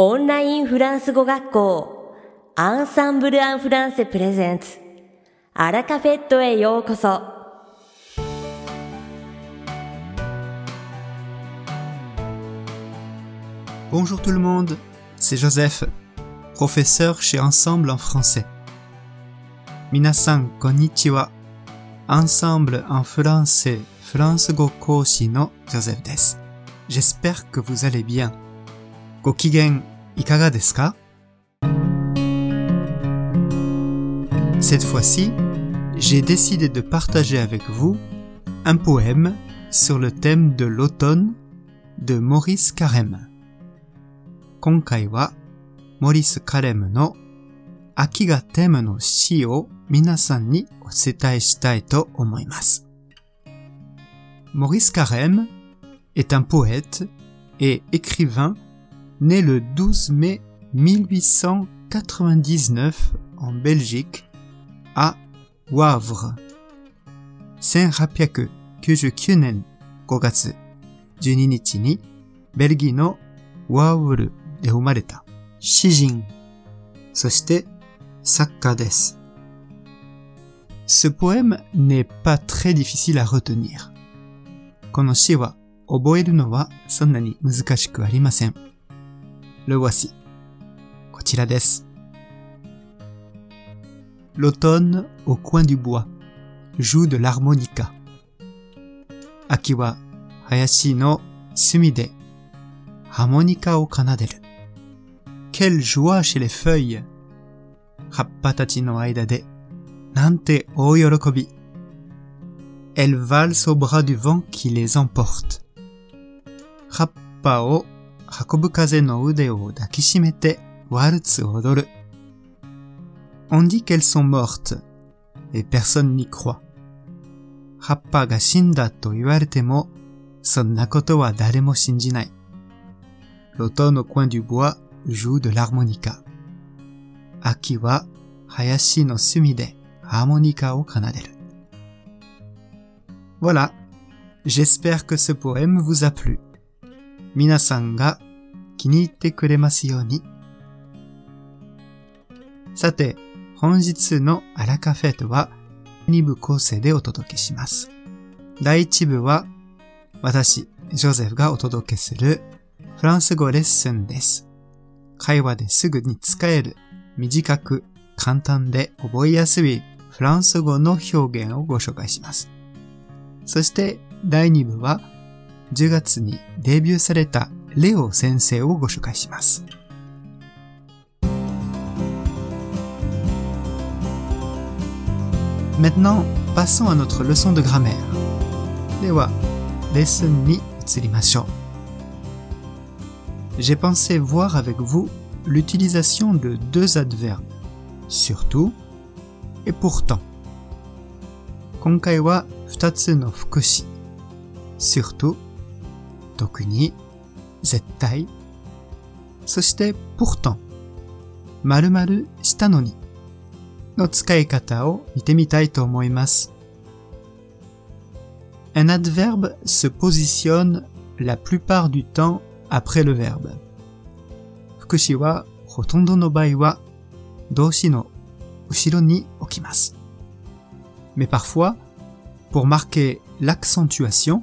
オンラインフランス語学校アンサンブル・アン・フランセプレゼンツアラカフェットへようこそ Bonjour tout le monde, c'est Joseph, professeur chez Ensemble en français. Minasan konnichiwa. Ensemble en français, France go koshi no Joseph desu. J'espère que vous allez bien. Gokigen ikaga desu ka? Cette fois-ci, j'ai décidé de partager avec vous un poème sur le thème de l'automne de Maurice Carême. 今回は、モリス・カレムの秋がテーマの詩を皆さんにお伝えしたいと思います。Maurice Carême est un poète et écrivain né le 12 mai 1899 en Belgique à Wavre. 1899年5月12日にベルギーのワウルで生まれた詩人、そして作家です。Ce poème n'est pas très difficile à retenir. この詩は覚えるのはそんなに難しくありません。 le voici. L'automne au coin du bois joue de l'harmonica. Akiwa hayashi no sumi de harmonica o kanaderu. Quelle joie chez les feuilles. Happatachi no aida de nante o yorokobi. Elles valsent au bras du vent qui les emporte. Happa o 運ぶ風の腕を抱きしめてワルツを踊る。On dit qu'elles sont mortes, et personne n'y croit. 葉っぱが死んだと言われても、そんなことは誰も信じない。L'automne au coin du bois joue de l'harmonica. 秋は林の隅でハーモニカを奏でる。Voilà. J'espère que ce poème vous a plu. 皆さんが気に入ってくれますように。さて、本日のアラカフェットは2部構成でお届けします。第1部は私、ジョゼフがお届けするフランス語レッスンです。会話ですぐに使える短く簡単で覚えやすいフランス語の表現をご紹介します。そして第2部は10月にデビューされたレオ先生をご紹介します。Maintenant, passons à notre leçon de grammaire. では、レッスンに移りましょう。J'ai pensé voir avec vous l'utilisation de deux adverbes, surtout et pourtant. 今回は2つの副詞、surtout、 特に、絶対、そして pourtant、〇〇したのに、の使い方を見てみたいと思います。Un adverbe se positionne la plupart du temps après le verbe. 副詞はほとんどの場合は動詞の後ろに置きます。Mais parfois, pour marquer l'accentuation,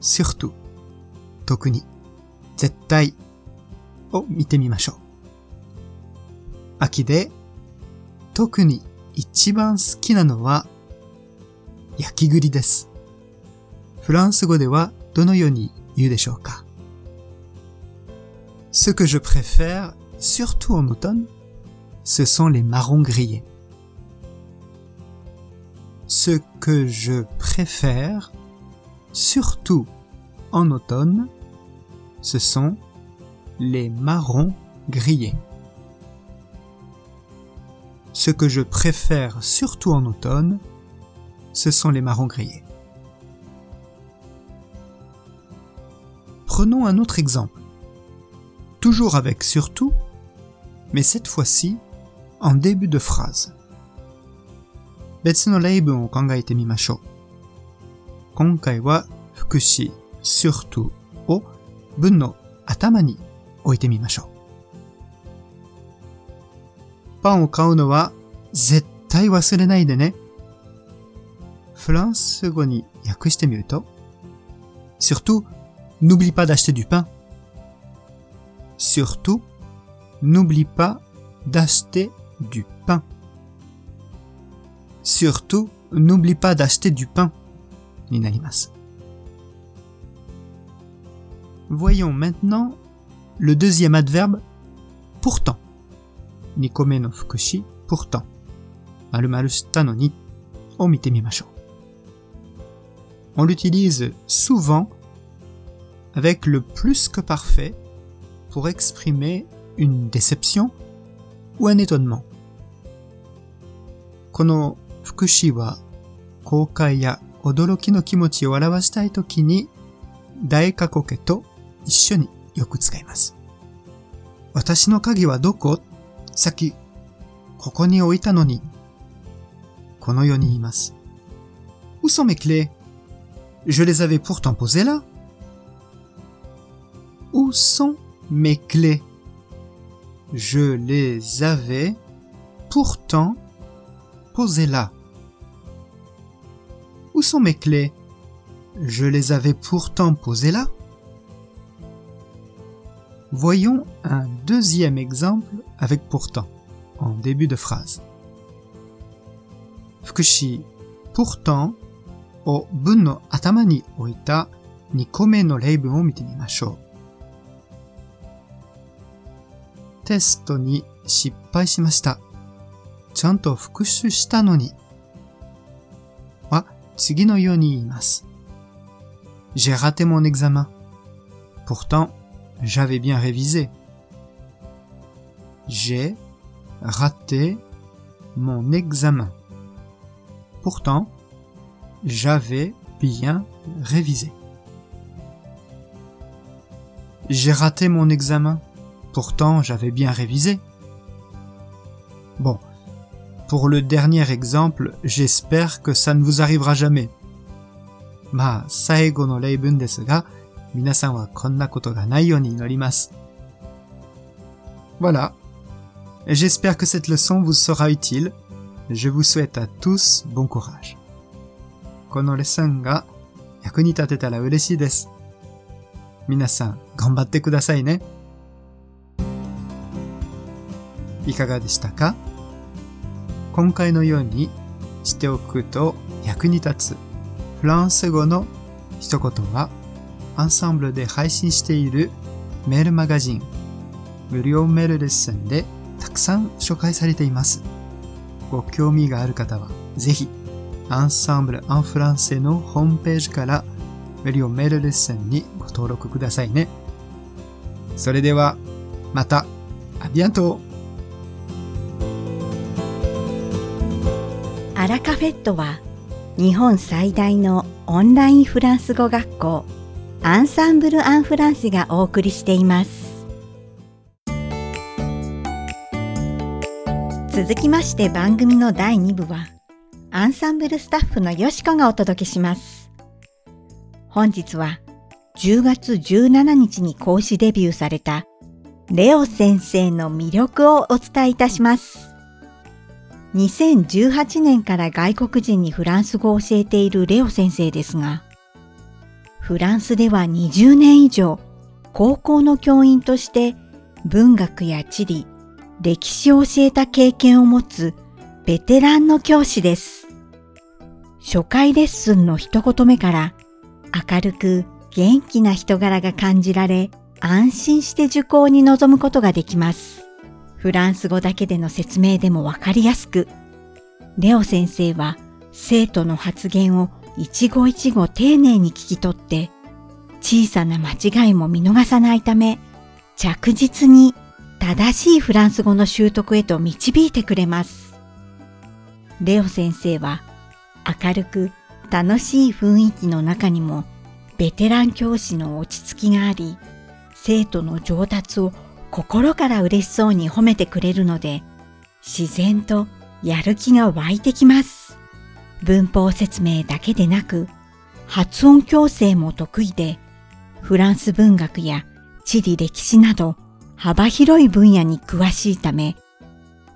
surtout 特に絶対を見てみましょう。秋で特に一番好きなのは焼き栗です。フランス語ではどのように言うでしょうか Ce que je préfère, surtout en automne, ce sont les marrons grillés. Ce que je préfère, surtout en automne, ce sont les marrons grillés. Ce que je préfère surtout en automne, ce sont les marrons grillés. Prenons un autre exemple. Toujours avec surtout, mais cette fois-ci en début de phrase. 別の例文を考えてみましょう。 今回は副詞 surtout を文の頭に置いてみましょう。パンを買うのは絶対忘れないでね。フランス語に訳してみると、surtout, n'oublie pas d'acheter du pain. Surtout, n'oublie pas d'acheter du pain. Surtout, n'oublie pas d'acheter du pain. になります。Voyons maintenant le deuxième adverbe pourtant. 2個目の副詞 pourtant. 〇〇したのにを見てみましょう。On l'utilise souvent avec le plus que parfait pour exprimer une déception ou un étonnement. この副詞は後悔や 驚きの気持ちを表したいときに大過去形と一緒によく使います。私の鍵はどこさっき、ここに置いたのに。このように言います。Où sont mes clés? Je les avais pourtant posées là. Où sont mes clés? Je les avais pourtant posées là. Où sont mes clés? Je les avais pourtant posées là. Voyons un deuxième exemple avec pourtant en début de phrase. Fukushi, pourtant, au bun no atama ni oita nikome no reibun o mite mimashou. Test ni shippai shimashita. Chanto fukushu shita no ni. 次のように言います。J'ai raté mon examen. Pourtant, j'avais bien révisé. J'ai raté mon examen. Pourtant, j'avais bien révisé. J'ai raté mon examen. Pourtant, j'avais bien révisé. Bon. Pour le dernier exemple, j'espère que ça ne vous arrivera jamais. まあ、最後の例文ですが、皆さんはこんなことがないように祈ります。Voilà. J'espère que cette leçon vous sera utile. Je vous souhaite à tous bon courage. このレッスンが役に立てたら嬉しいです。皆さん、頑張ってくださいね。いかがでしたか 今回のようにしておくと役に立つフランス語の一言はアンサンブルで配信しているメールマガジン無料メールレッスンでたくさん紹介されています。ご興味がある方はぜひアンサンブル・アン・フランセのホームページから無料メールレッスンにご登録くださいね。それではまた、アビアントアラカフェットは日本最大のオンラインフランス語学校アンサンブル・アン・フランセがお送りしています。続きまして番組の第2部はアンサンブルスタッフのよしこがお届けします。本日は10月17日に講師デビューされたレオ先生の魅力をお伝えいたします。2018年から外国人にフランス語を教えているレオ先生ですが、フランスでは20年以上、高校の教員として文学や地理、歴史を教えた経験を持つベテランの教師です。初回レッスンの一言目から明るく元気な人柄が感じられ、安心して受講に臨むことができます。フランス語だけでの説明でもわかりやすく、レオ先生は生徒の発言を一語一語丁寧に聞き取って、小さな間違いも見逃さないため、着実に正しいフランス語の習得へと導いてくれます。レオ先生は明るく楽しい雰囲気の中にもベテラン教師の落ち着きがあり、生徒の上達を心から嬉しそうに褒めてくれるので、自然とやる気が湧いてきます。文法説明だけでなく、発音矯正も得意で、フランス文学や地理歴史など幅広い分野に詳しいため、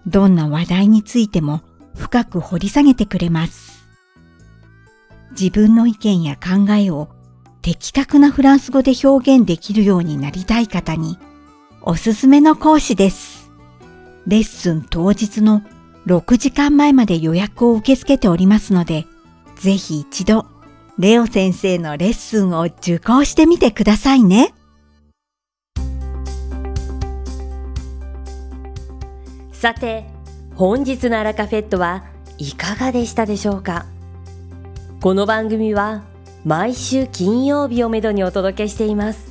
どんな話題についても深く掘り下げてくれます。自分の意見や考えを的確なフランス語で表現できるようになりたい方におすすめの講師です。レッスン当日の6時間前まで予約を受け付けておりますので、ぜひ一度、レオ先生のレッスンを受講してみてくださいね。さて、本日のアラカフェットはいかがでしたでしょうか？この番組は毎週金曜日をめどにお届けしています。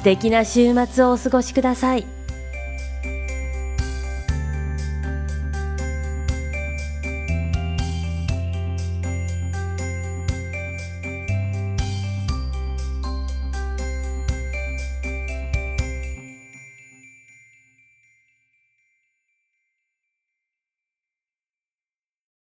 素敵な週末をお過ごしください。